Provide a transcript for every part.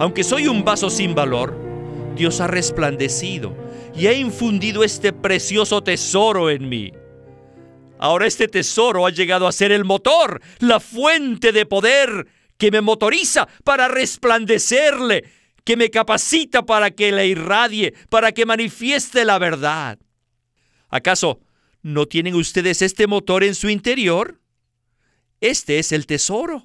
Aunque soy un vaso sin valor, Dios ha resplandecido y ha infundido este precioso tesoro en mí. Ahora este tesoro ha llegado a ser el motor, la fuente de poder que me motoriza para resplandecerle, que me capacita para que le irradie, para que manifieste la verdad. ¿Acaso no tienen ustedes este motor en su interior? Este es el tesoro.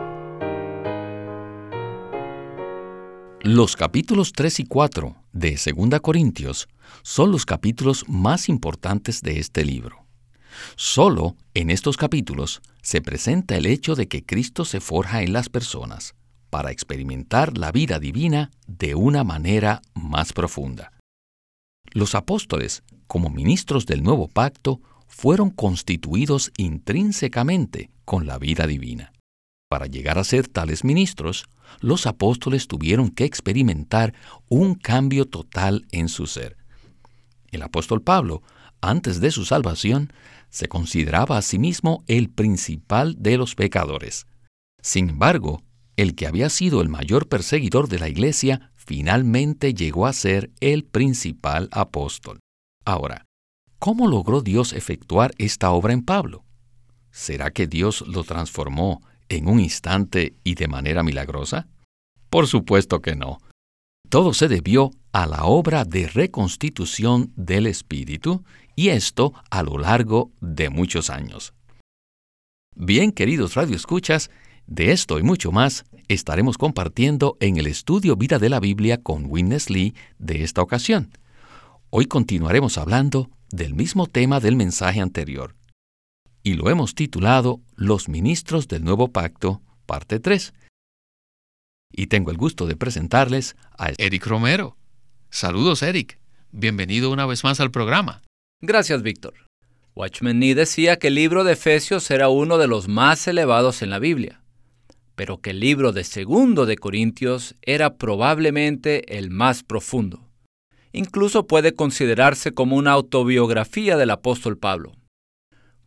Los capítulos 3 y 4 de 2 Corintios son los capítulos más importantes de este libro. Solo en estos capítulos se presenta el hecho de que Cristo se forja en las personas para experimentar la vida divina de una manera más profunda. Los apóstoles, como ministros del nuevo pacto, fueron constituidos intrínsecamente con la vida divina. Para llegar a ser tales ministros, los apóstoles tuvieron que experimentar un cambio total en su ser. El apóstol Pablo, antes de su salvación, se consideraba a sí mismo el principal de los pecadores. Sin embargo, el que había sido el mayor perseguidor de la iglesia finalmente llegó a ser el principal apóstol. Ahora, ¿cómo logró Dios efectuar esta obra en Pablo? ¿Será que Dios lo transformó en un instante y de manera milagrosa? Por supuesto que no. Todo se debió a la obra de reconstitución del espíritu y esto a lo largo de muchos años. Bien, queridos radioescuchas, de esto y mucho más estaremos compartiendo en el estudio Vida de la Biblia con Witness Lee de esta ocasión. Hoy continuaremos hablando del mismo tema del mensaje anterior, y lo hemos titulado Los ministros del nuevo pacto, parte 3. Y tengo el gusto de presentarles a Eric Romero. Saludos, Eric. Bienvenido una vez más al programa. Gracias, Víctor. Watchman Nee decía que el libro de Efesios era uno de los más elevados en la Biblia, pero que el libro de Segundo de Corintios era probablemente el más profundo. Incluso puede considerarse como una autobiografía del apóstol Pablo.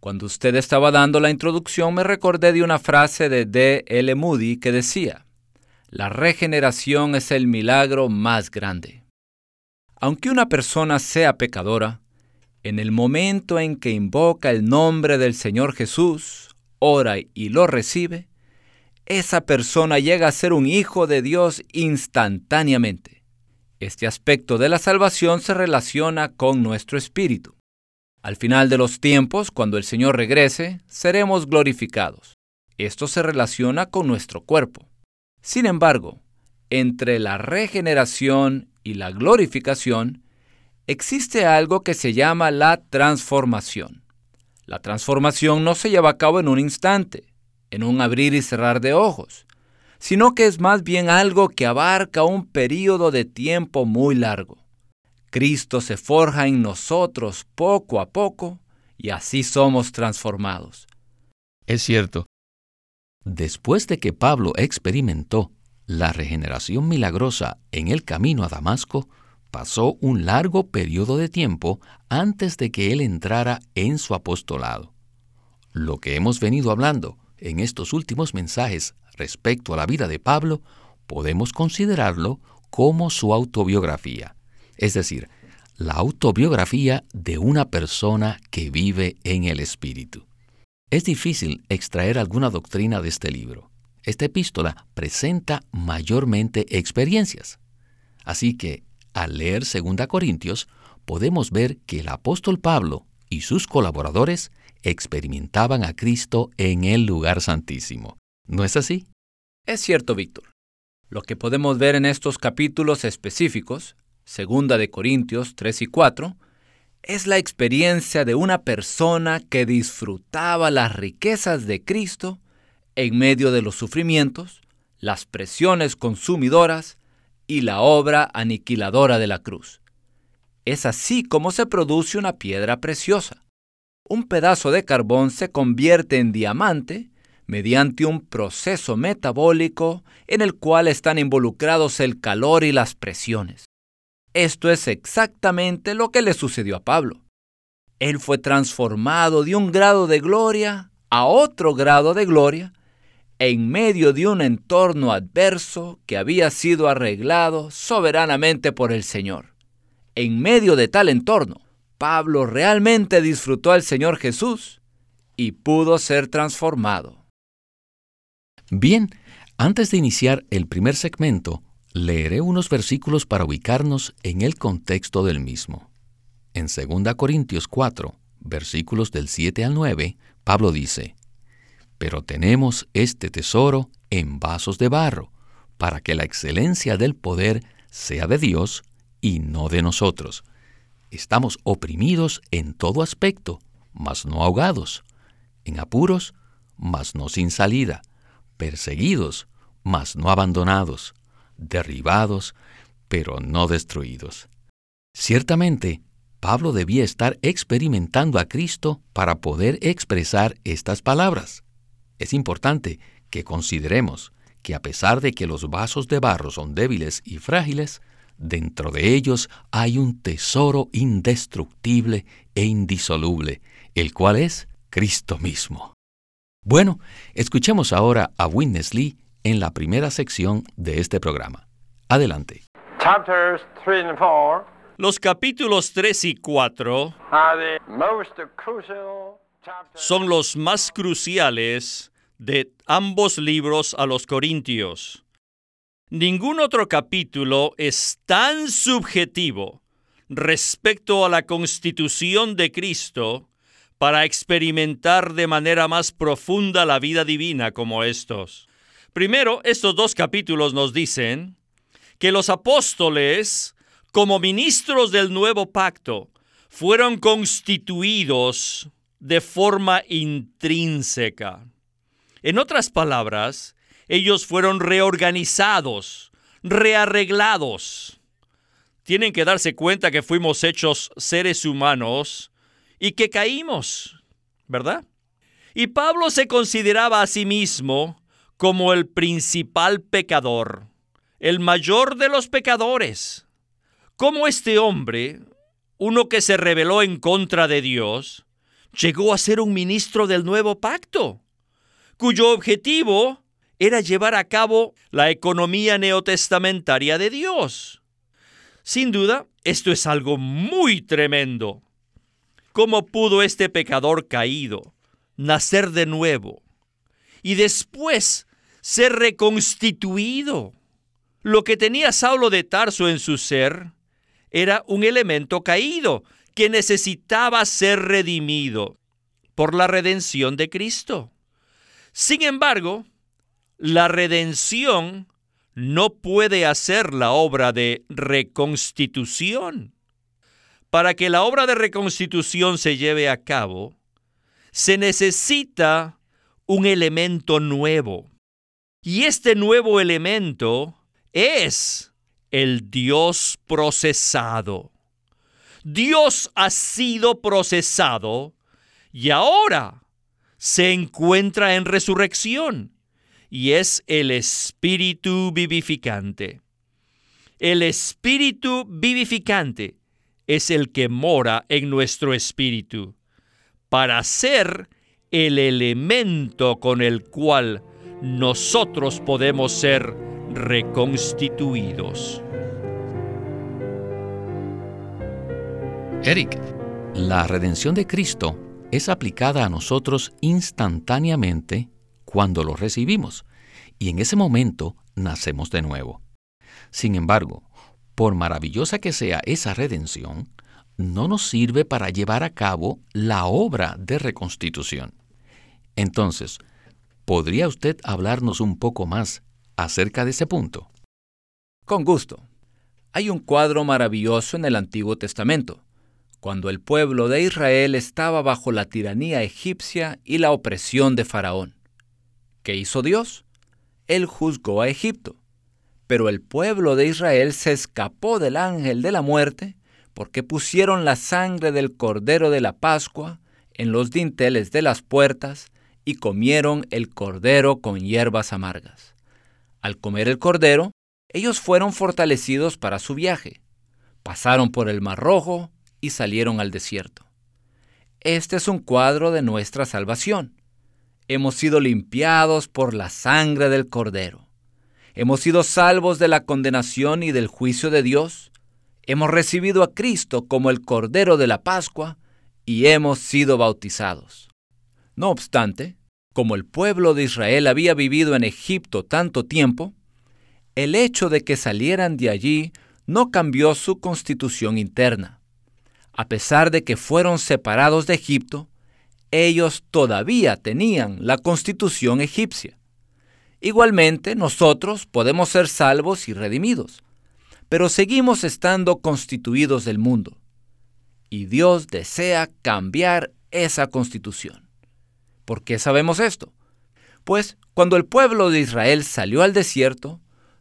Cuando usted estaba dando la introducción me recordé de una frase de D. L. Moody que decía, La regeneración es el milagro más grande. Aunque una persona sea pecadora, en el momento en que invoca el nombre del Señor Jesús, ora y lo recibe, esa persona llega a ser un hijo de Dios instantáneamente. Este aspecto de la salvación se relaciona con nuestro espíritu. Al final de los tiempos, cuando el Señor regrese, seremos glorificados. Esto se relaciona con nuestro cuerpo. Sin embargo, entre la regeneración y la glorificación, existe algo que se llama la transformación. La transformación no se lleva a cabo en un instante, en un abrir y cerrar de ojos, sino que es más bien algo que abarca un período de tiempo muy largo. Cristo se forja en nosotros poco a poco y así somos transformados. Es cierto. Después de que Pablo experimentó la regeneración milagrosa en el camino a Damasco, pasó un largo periodo de tiempo antes de que él entrara en su apostolado. Lo que hemos venido hablando en estos últimos mensajes respecto a la vida de Pablo, podemos considerarlo como su autobiografía es decir, la autobiografía de una persona que vive en el Espíritu. Es difícil extraer alguna doctrina de este libro. Esta epístola presenta mayormente experiencias. Así que, al leer 2 Corintios, podemos ver que el apóstol Pablo y sus colaboradores experimentaban a Cristo en el lugar santísimo. ¿No es así? Es cierto, Víctor. Lo que podemos ver en estos capítulos específicos segunda de Corintios 3 y 4, es la experiencia de una persona que disfrutaba las riquezas de Cristo en medio de los sufrimientos, las presiones consumidoras y la obra aniquiladora de la cruz. Es así como se produce una piedra preciosa. Un pedazo de carbón se convierte en diamante mediante un proceso metabólico en el cual están involucrados el calor y las presiones. Esto es exactamente lo que le sucedió a Pablo. Él fue transformado de un grado de gloria a otro grado de gloria en medio de un entorno adverso que había sido arreglado soberanamente por el Señor. En medio de tal entorno, Pablo realmente disfrutó al Señor Jesús y pudo ser transformado. Bien, antes de iniciar el primer segmento, leeré unos versículos para ubicarnos en el contexto del mismo. En 2 Corintios 4, versículos del 7 al 9, Pablo dice, Pero tenemos este tesoro en vasos de barro, para que la excelencia del poder sea de Dios y no de nosotros. Estamos oprimidos en todo aspecto, mas no ahogados, en apuros, mas no sin salida perseguidos, mas no abandonados, derribados, pero no destruidos. Ciertamente, Pablo debía estar experimentando a Cristo para poder expresar estas palabras. Es importante que consideremos que a pesar de que los vasos de barro son débiles y frágiles, dentro de ellos hay un tesoro indestructible e indisoluble, el cual es Cristo mismo. Bueno, escuchemos ahora a Witness Lee en la primera sección de este programa. Adelante. Los capítulos 3 y 4 son los más cruciales de ambos libros a los Corintios. Ningún otro capítulo es tan subjetivo respecto a la constitución de Cristo para experimentar de manera más profunda la vida divina como estos. Primero, estos dos capítulos nos dicen que los apóstoles, como ministros del nuevo pacto, fueron constituidos de forma intrínseca. En otras palabras, ellos fueron reorganizados, rearreglados. Tienen que darse cuenta que fuimos hechos seres humanos y que caímos, ¿verdad? Y Pablo se consideraba a sí mismo como el principal pecador, el mayor de los pecadores. Como este hombre, uno que se rebeló en contra de Dios, llegó a ser un ministro del nuevo pacto, cuyo objetivo era llevar a cabo la economía neotestamentaria de Dios. Sin duda, esto es algo muy tremendo. ¿Cómo pudo este pecador caído nacer de nuevo y después ser reconstituido? Lo que tenía Saulo de Tarso en su ser era un elemento caído que necesitaba ser redimido por la redención de Cristo. Sin embargo, la redención no puede hacer la obra de reconstitución. Para que la obra de reconstitución se lleve a cabo, se necesita un elemento nuevo. Y este nuevo elemento es el Dios procesado. Dios ha sido procesado y ahora se encuentra en resurrección y es el Espíritu vivificante. El Espíritu vivificante es el que mora en nuestro espíritu, para ser el elemento con el cual nosotros podemos ser reconstituidos. Eric, la redención de Cristo es aplicada a nosotros instantáneamente cuando lo recibimos, y en ese momento nacemos de nuevo. Sin embargo, por maravillosa que sea esa redención, no nos sirve para llevar a cabo la obra de reconstitución. Entonces, ¿podría usted hablarnos un poco más acerca de ese punto? Con gusto. Hay un cuadro maravilloso en el Antiguo Testamento, cuando el pueblo de Israel estaba bajo la tiranía egipcia y la opresión de Faraón. ¿Qué hizo Dios? Él juzgó a Egipto. Pero el pueblo de Israel se escapó del ángel de la muerte porque pusieron la sangre del cordero de la Pascua en los dinteles de las puertas y comieron el cordero con hierbas amargas. Al comer el cordero, ellos fueron fortalecidos para su viaje. Pasaron por el Mar Rojo y salieron al desierto. Este es un cuadro de nuestra salvación. Hemos sido limpiados por la sangre del cordero. Hemos sido salvos de la condenación y del juicio de Dios. Hemos recibido a Cristo como el Cordero de la Pascua y hemos sido bautizados. No obstante, como el pueblo de Israel había vivido en Egipto tanto tiempo, el hecho de que salieran de allí no cambió su constitución interna. A pesar de que fueron separados de Egipto, ellos todavía tenían la constitución egipcia. Igualmente, nosotros podemos ser salvos y redimidos, pero seguimos estando constituidos del mundo. Y Dios desea cambiar esa constitución. ¿Por qué sabemos esto? Pues cuando el pueblo de Israel salió al desierto,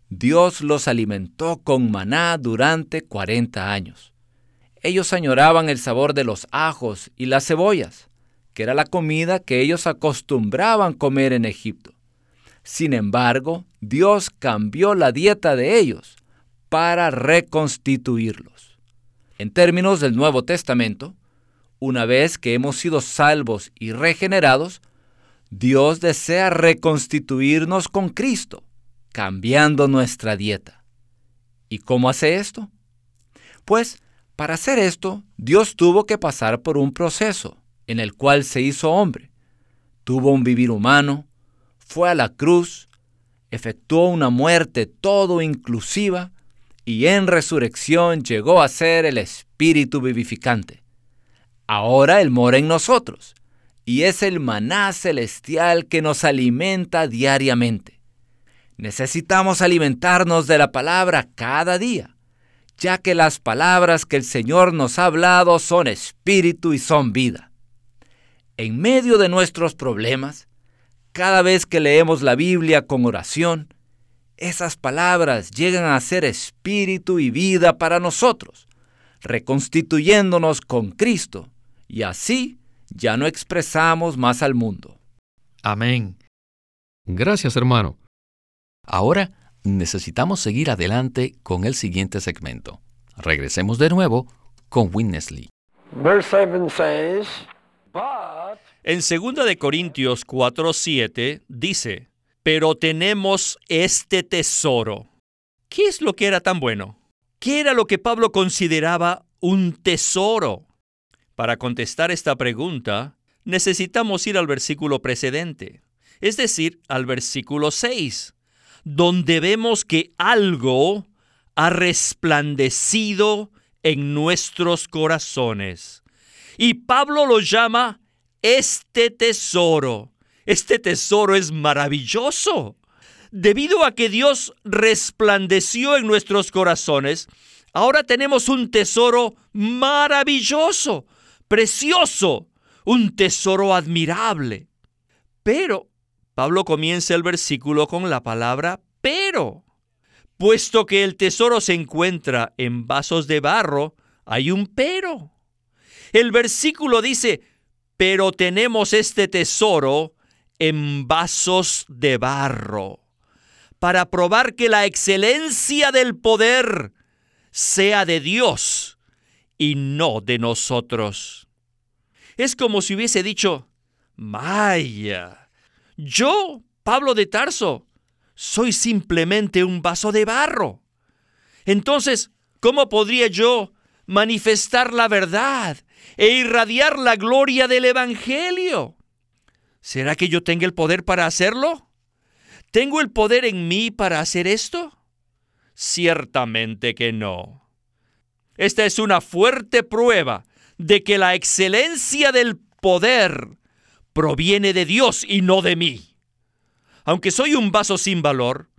Dios los alimentó con maná durante 40 años. Ellos añoraban el sabor de los ajos y las cebollas, que era la comida que ellos acostumbraban comer en Egipto. Sin embargo, Dios cambió la dieta de ellos para reconstituirlos. En términos del Nuevo Testamento, una vez que hemos sido salvos y regenerados, Dios desea reconstituirnos con Cristo, cambiando nuestra dieta. ¿Y cómo hace esto? Pues, para hacer esto, Dios tuvo que pasar por un proceso en el cual se hizo hombre. Tuvo un vivir humano, fue a la cruz, efectuó una muerte todo inclusiva y en resurrección llegó a ser el Espíritu vivificante. Ahora Él mora en nosotros y es el maná celestial que nos alimenta diariamente. Necesitamos alimentarnos de la palabra cada día, ya que las palabras que el Señor nos ha hablado son espíritu y son vida. En medio de nuestros problemas, cada vez que leemos la Biblia con oración, esas palabras llegan a ser espíritu y vida para nosotros, reconstituyéndonos con Cristo, y así ya no expresamos más al mundo. Amén. Gracias, hermano. Ahora necesitamos seguir adelante con el siguiente segmento. Regresemos de nuevo con Winnesley. En 2 de Corintios 4:7 dice, "Pero tenemos este tesoro." ¿Qué es lo que era tan bueno? ¿Qué era lo que Pablo consideraba un tesoro? Para contestar esta pregunta, necesitamos ir al versículo precedente, es decir, al versículo 6, donde vemos que algo ha resplandecido en nuestros corazones. Y Pablo lo llama este tesoro. Este tesoro es maravilloso. Debido a que Dios resplandeció en nuestros corazones, ahora tenemos un tesoro maravilloso, precioso, un tesoro admirable. Pero, Pablo comienza el versículo con la palabra pero. Puesto que el tesoro se encuentra en vasos de barro, hay un pero. El versículo dice, pero tenemos este tesoro en vasos de barro, para probar que la excelencia del poder sea de Dios y no de nosotros. Es como si hubiese dicho, Maya, yo, Pablo de Tarso, soy simplemente un vaso de barro. Entonces, ¿cómo podría yo manifestar la verdad e irradiar la gloria del Evangelio. ¿Será que yo tengo el poder para hacerlo? ¿Tengo el poder en mí para hacer esto? Ciertamente que no. Esta es una fuerte prueba de que la excelencia del poder proviene de Dios y no de mí. Aunque soy un vaso sin valor,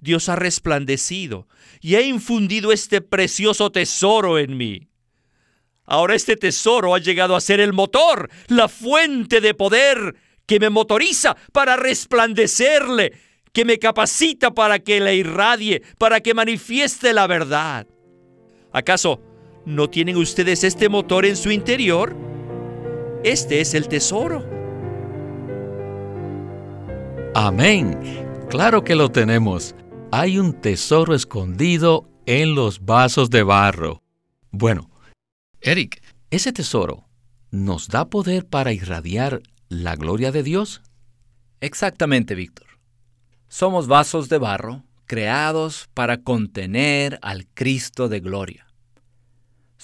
Dios ha resplandecido y ha infundido este precioso tesoro en mí. Ahora este tesoro ha llegado a ser el motor, la fuente de poder que me motoriza para resplandecerle, que me capacita para que la irradie, para que manifieste la verdad. ¿Acaso no tienen ustedes este motor en su interior? Este es el tesoro. Amén. Claro que lo tenemos. Hay un tesoro escondido en los vasos de barro. Bueno, Eric, ese tesoro nos da poder para irradiar la gloria de Dios. Exactamente, Víctor. Somos vasos de barro creados para contener al Cristo de gloria.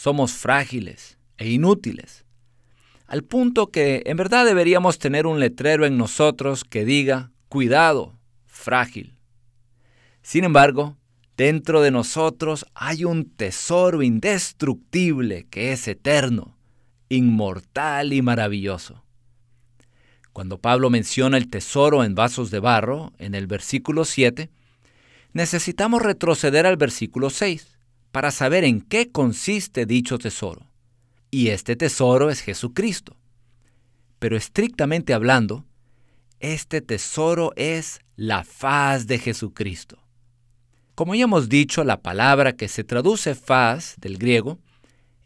Somos frágiles e inútiles, al punto que en verdad deberíamos tener un letrero en nosotros que diga, cuidado, frágil. Sin embargo, dentro de nosotros hay un tesoro indestructible que es eterno, inmortal y maravilloso. Cuando Pablo menciona el tesoro en vasos de barro, en el versículo 7, necesitamos retroceder al versículo 6 para saber en qué consiste dicho tesoro. Y este tesoro es Jesucristo. Pero estrictamente hablando, este tesoro es la faz de Jesucristo. Como ya hemos dicho, la palabra que se traduce faz del griego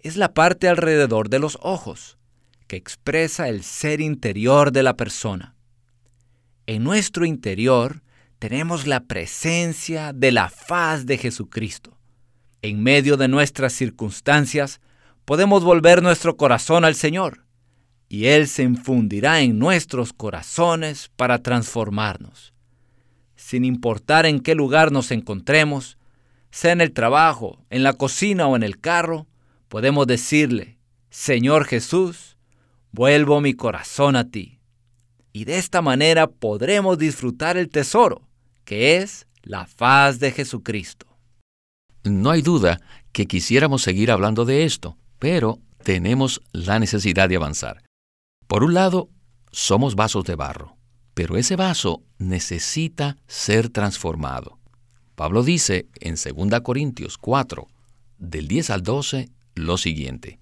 es la parte alrededor de los ojos, que expresa el ser interior de la persona. En nuestro interior tenemos la presencia de la faz de Jesucristo. En medio de nuestras circunstancias podemos volver nuestro corazón al Señor y Él se infundirá en nuestros corazones para transformarnos. Sin importar en qué lugar nos encontremos, sea en el trabajo, en la cocina o en el carro, podemos decirle, Señor Jesús, vuelvo mi corazón a ti. Y de esta manera podremos disfrutar el tesoro, que es la faz de Jesucristo. No hay duda que quisiéramos seguir hablando de esto, pero tenemos la necesidad de avanzar. Por un lado, somos vasos de barro, pero ese vaso necesita ser transformado. Pablo dice en 2 Corintios 4, del 10 al 12, lo siguiente,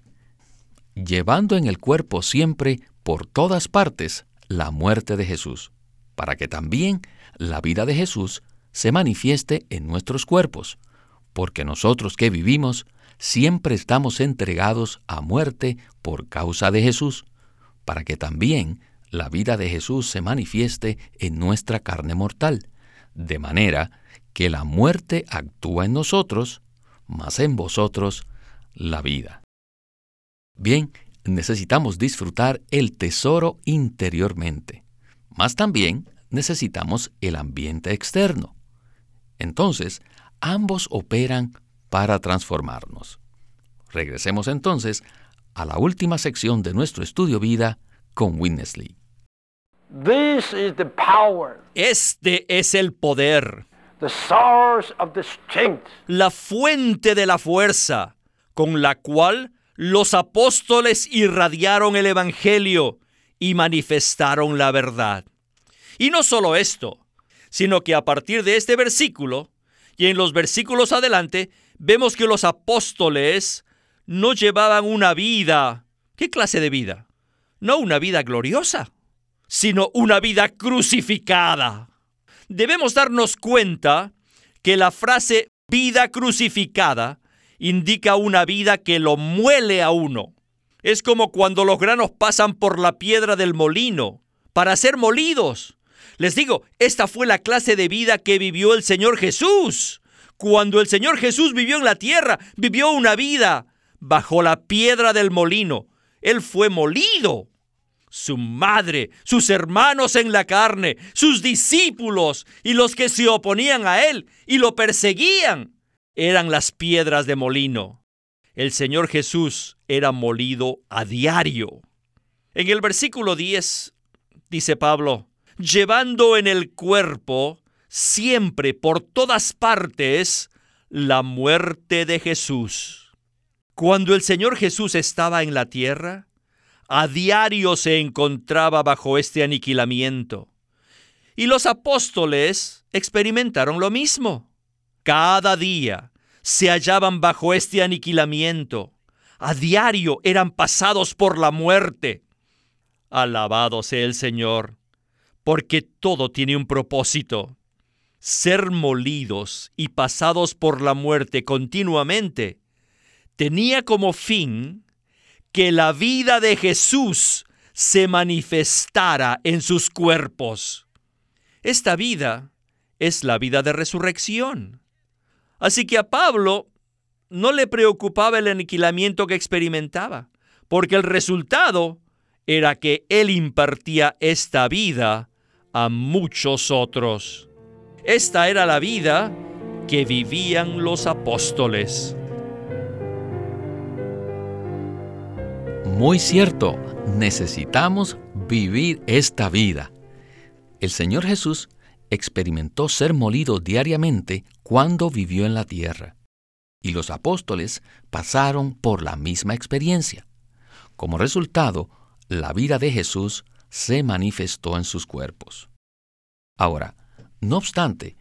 llevando en el cuerpo siempre, por todas partes, la muerte de Jesús, para que también la vida de Jesús se manifieste en nuestros cuerpos, porque nosotros que vivimos siempre estamos entregados a muerte por causa de Jesús, para que también la vida de Jesús se manifieste en nuestra carne mortal, de manera que la muerte actúa en nosotros, mas en vosotros la vida. Bien, necesitamos disfrutar el tesoro interiormente, mas también necesitamos el ambiente externo. Entonces, ambos operan para transformarnos. Regresemos entonces a la última sección de nuestro estudio vida con Winnesley. Este es el poder, la fuente de la fuerza, con la cual los apóstoles irradiaron el Evangelio y manifestaron la verdad. Y no solo esto, sino que a partir de este versículo y en los versículos adelante, vemos que los apóstoles no llevaban una vida. ¿Qué clase de vida? No una vida gloriosa, sino una vida crucificada. Debemos darnos cuenta que la frase vida crucificada indica una vida que lo muele a uno. Es como cuando los granos pasan por la piedra del molino para ser molidos. Les digo, esta fue la clase de vida que vivió el Señor Jesús. Cuando el Señor Jesús vivió en la tierra, vivió una vida bajo la piedra del molino. Él fue molido. Su madre, sus hermanos en la carne, sus discípulos y los que se oponían a él y lo perseguían eran las piedras de molino. El Señor Jesús era molido a diario. En el versículo 10 dice Pablo, llevando en el cuerpo siempre por todas partes la muerte de Jesús. Cuando el Señor Jesús estaba en la tierra, a diario se encontraba bajo este aniquilamiento. Y los apóstoles experimentaron lo mismo. Cada día se hallaban bajo este aniquilamiento. A diario eran pasados por la muerte. Alabado sea el Señor, porque todo tiene un propósito. ser molidos y pasados por la muerte continuamente, tenía como fin que la vida de Jesús se manifestara en sus cuerpos. Esta vida es la vida de resurrección. Así que a Pablo no le preocupaba el aniquilamiento que experimentaba, porque el resultado era que él impartía esta vida a muchos otros. Esta era la vida que vivían los apóstoles. Muy cierto, necesitamos vivir esta vida. El Señor Jesús experimentó ser molido diariamente cuando vivió en la tierra, y los apóstoles pasaron por la misma experiencia. Como resultado, la vida de Jesús se manifestó en sus cuerpos. Ahora, no obstante,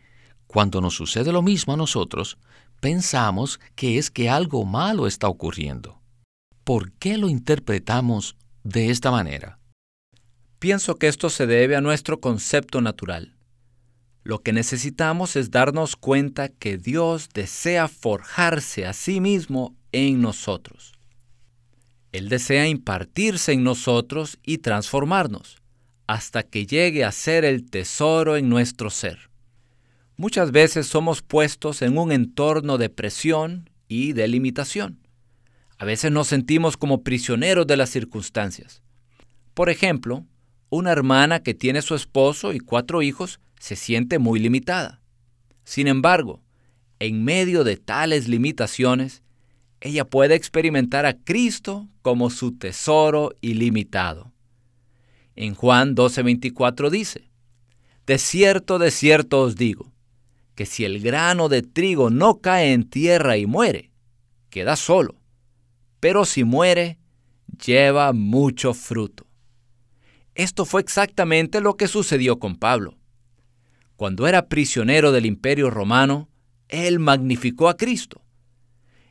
cuando nos sucede lo mismo a nosotros, pensamos que es que algo malo está ocurriendo. ¿Por qué lo interpretamos de esta manera? Pienso que esto se debe a nuestro concepto natural. Lo que necesitamos es darnos cuenta que Dios desea forjarse a sí mismo en nosotros. Él desea impartirse en nosotros y transformarnos hasta que llegue a ser el tesoro en nuestro ser. Muchas veces somos puestos en un entorno de presión y de limitación. A veces nos sentimos como prisioneros de las circunstancias. Por ejemplo, una hermana que tiene su esposo y cuatro hijos se siente muy limitada. Sin embargo, en medio de tales limitaciones, ella puede experimentar a Cristo como su tesoro ilimitado. En Juan 12:24 dice, De cierto, de cierto os digo, que si el grano de trigo no cae en tierra y muere, queda solo, pero si muere, lleva mucho fruto. Esto fue exactamente lo que sucedió con Pablo. Cuando era prisionero del imperio romano, él magnificó a Cristo.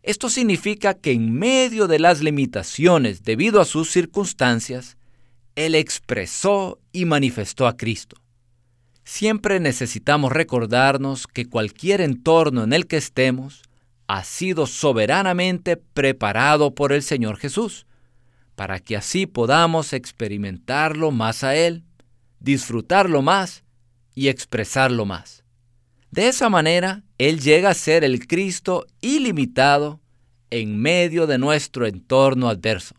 Esto significa que en medio de las limitaciones debido a sus circunstancias, él expresó y manifestó a Cristo. Siempre necesitamos recordarnos que cualquier entorno en el que estemos ha sido soberanamente preparado por el Señor Jesús, para que así podamos experimentarlo más a Él, disfrutarlo más y expresarlo más. De esa manera, Él llega a ser el Cristo ilimitado en medio de nuestro entorno adverso.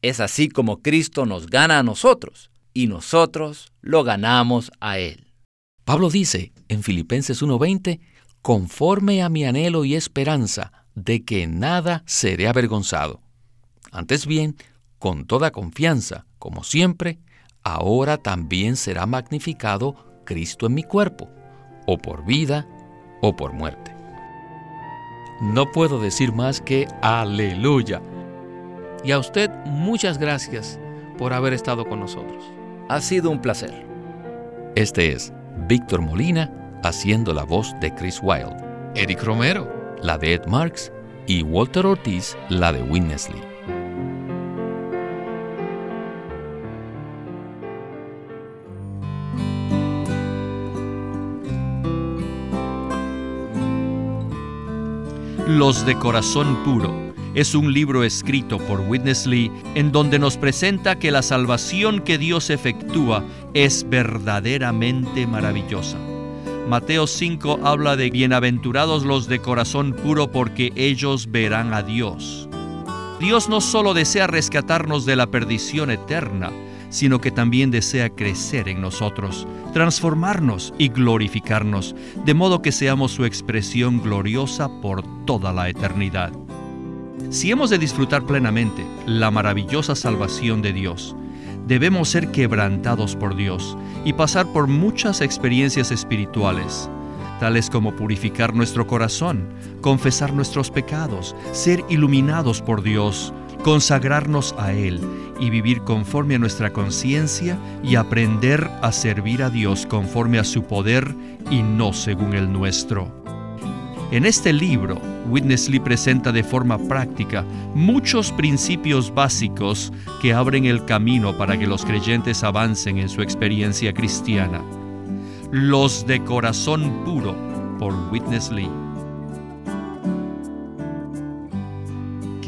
Es así como Cristo nos gana a nosotros y nosotros lo ganamos a Él. Pablo dice en Filipenses 1:20, conforme a mi anhelo y esperanza de que nada seré avergonzado. Antes bien, con toda confianza, como siempre, ahora también será magnificado Cristo en mi cuerpo, o por vida o por muerte. No puedo decir más que aleluya y a usted muchas gracias por haber estado con nosotros. Ha sido un placer. Este es Víctor Molina haciendo la voz de Chris Wilde, Eric Romero, la de Ed Marks y Walter Ortiz, la de Winnesley. Los de Corazón Puro es un libro escrito por Witness Lee en donde nos presenta que la salvación que Dios efectúa es verdaderamente maravillosa. Mateo 5 habla de bienaventurados los de corazón puro porque ellos verán a Dios. Dios no solo desea rescatarnos de la perdición eterna, sino que también desea crecer en nosotros, transformarnos y glorificarnos, de modo que seamos su expresión gloriosa por toda la eternidad. Si hemos de disfrutar plenamente la maravillosa salvación de Dios, debemos ser quebrantados por Dios y pasar por muchas experiencias espirituales, tales como purificar nuestro corazón, confesar nuestros pecados, ser iluminados por Dios, consagrarnos a Él y vivir conforme a nuestra conciencia y aprender a servir a Dios conforme a su poder y no según el nuestro. En este libro, Witness Lee presenta de forma práctica muchos principios básicos que abren el camino para que los creyentes avancen en su experiencia cristiana. Los de Corazón Puro por Witness Lee.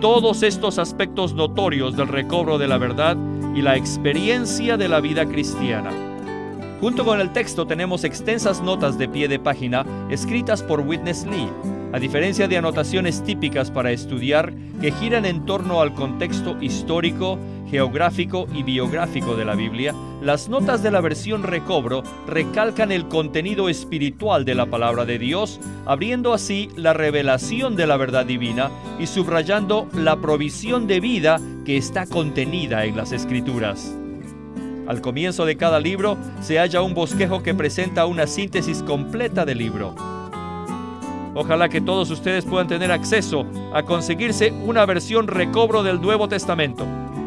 todos estos aspectos notorios del recobro de la verdad y la experiencia de la vida cristiana. Junto con el texto tenemos extensas notas de pie de página escritas por Witness Lee, a diferencia de anotaciones típicas para estudiar que giran en torno al contexto histórico, geográfico y biográfico de la Biblia, las notas de la versión recobro recalcan el contenido espiritual de la palabra de Dios, abriendo así la revelación de la verdad divina y subrayando la provisión de vida que está contenida en las escrituras. Al comienzo de cada libro se halla un bosquejo que presenta una síntesis completa del libro. Ojalá que todos ustedes puedan tener acceso a conseguirse una versión recobro del Nuevo Testamento.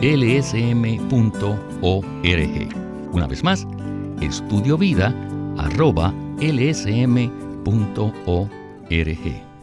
lsm.org. Una vez más, estudiovida.lsm.org.